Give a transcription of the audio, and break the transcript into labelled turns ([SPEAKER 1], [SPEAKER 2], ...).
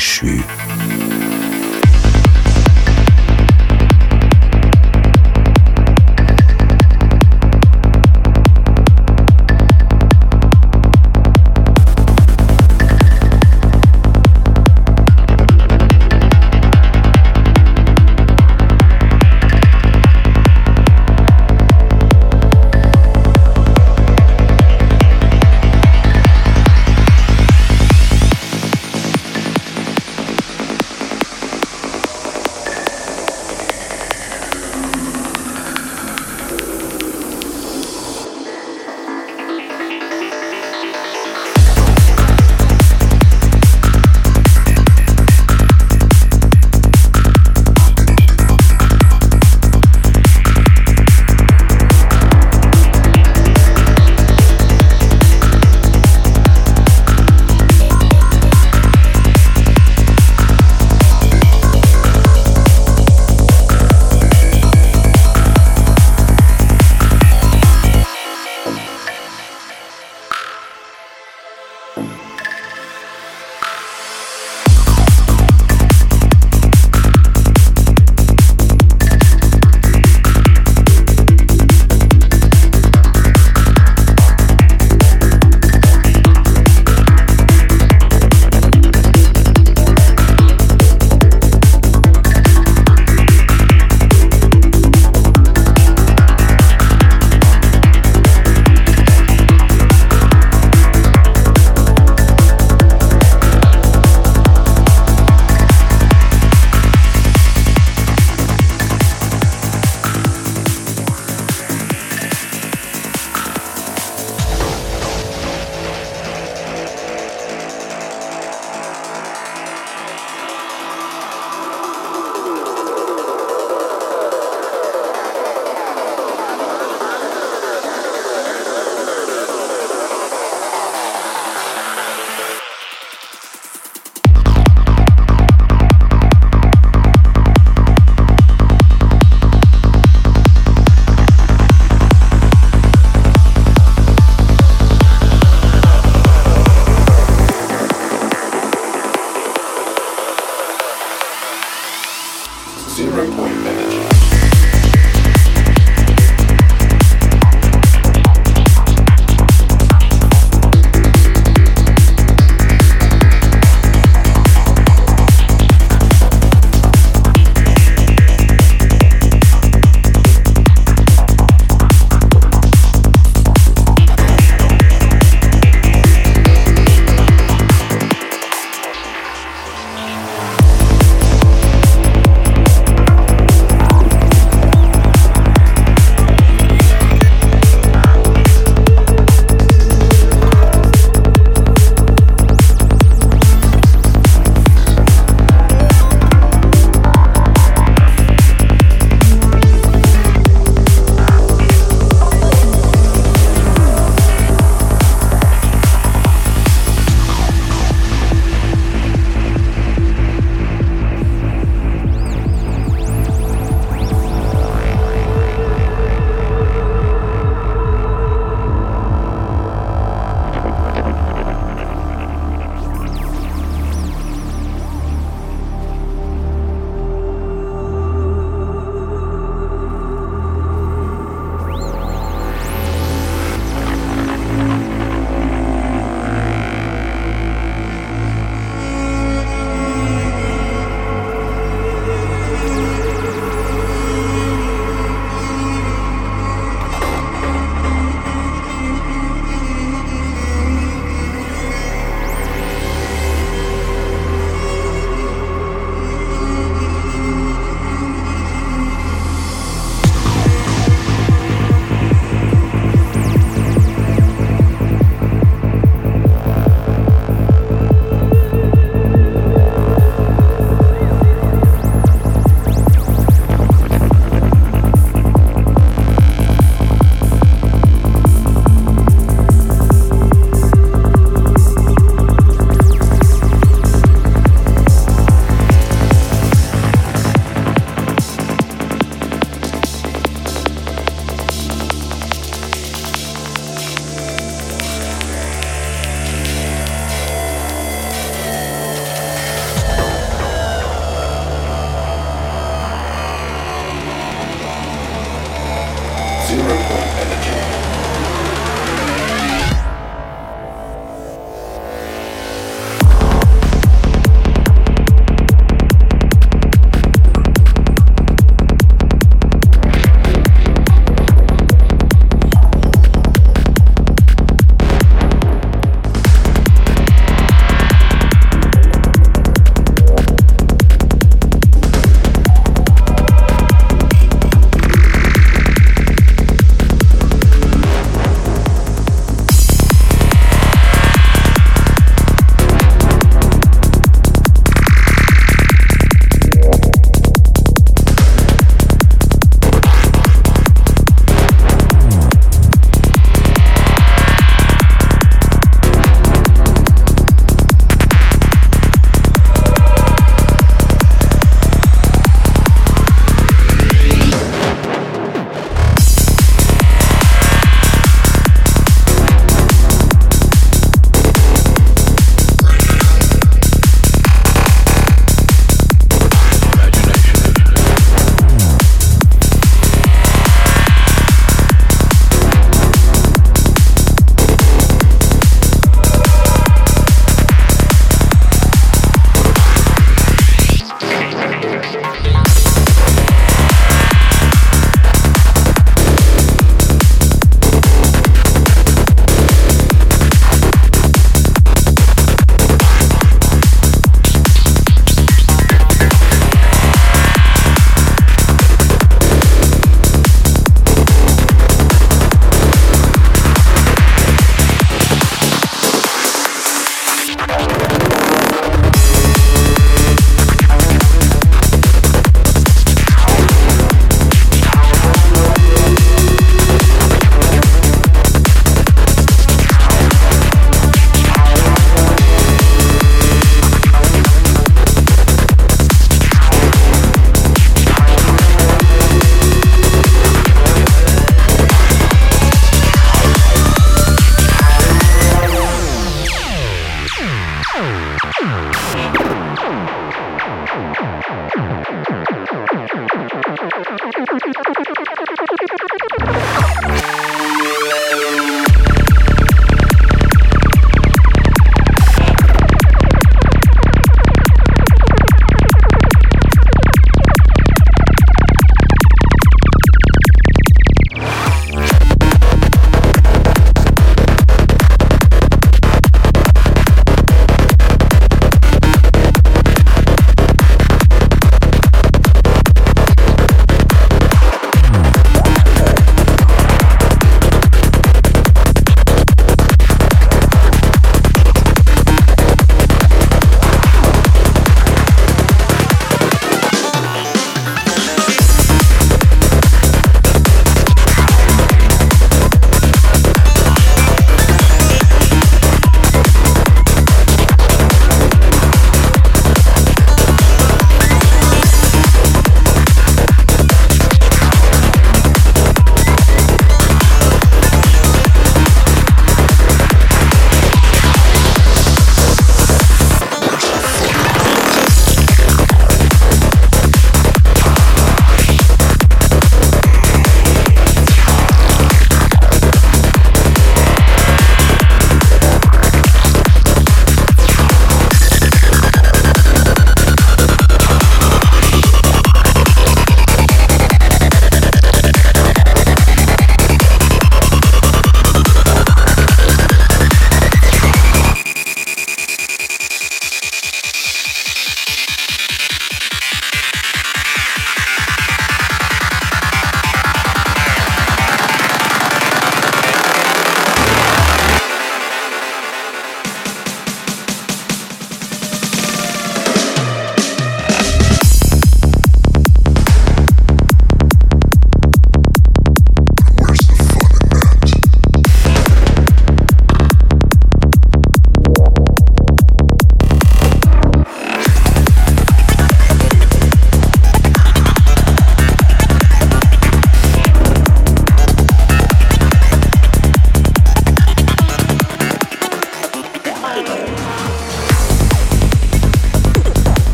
[SPEAKER 1] l'ange déchu.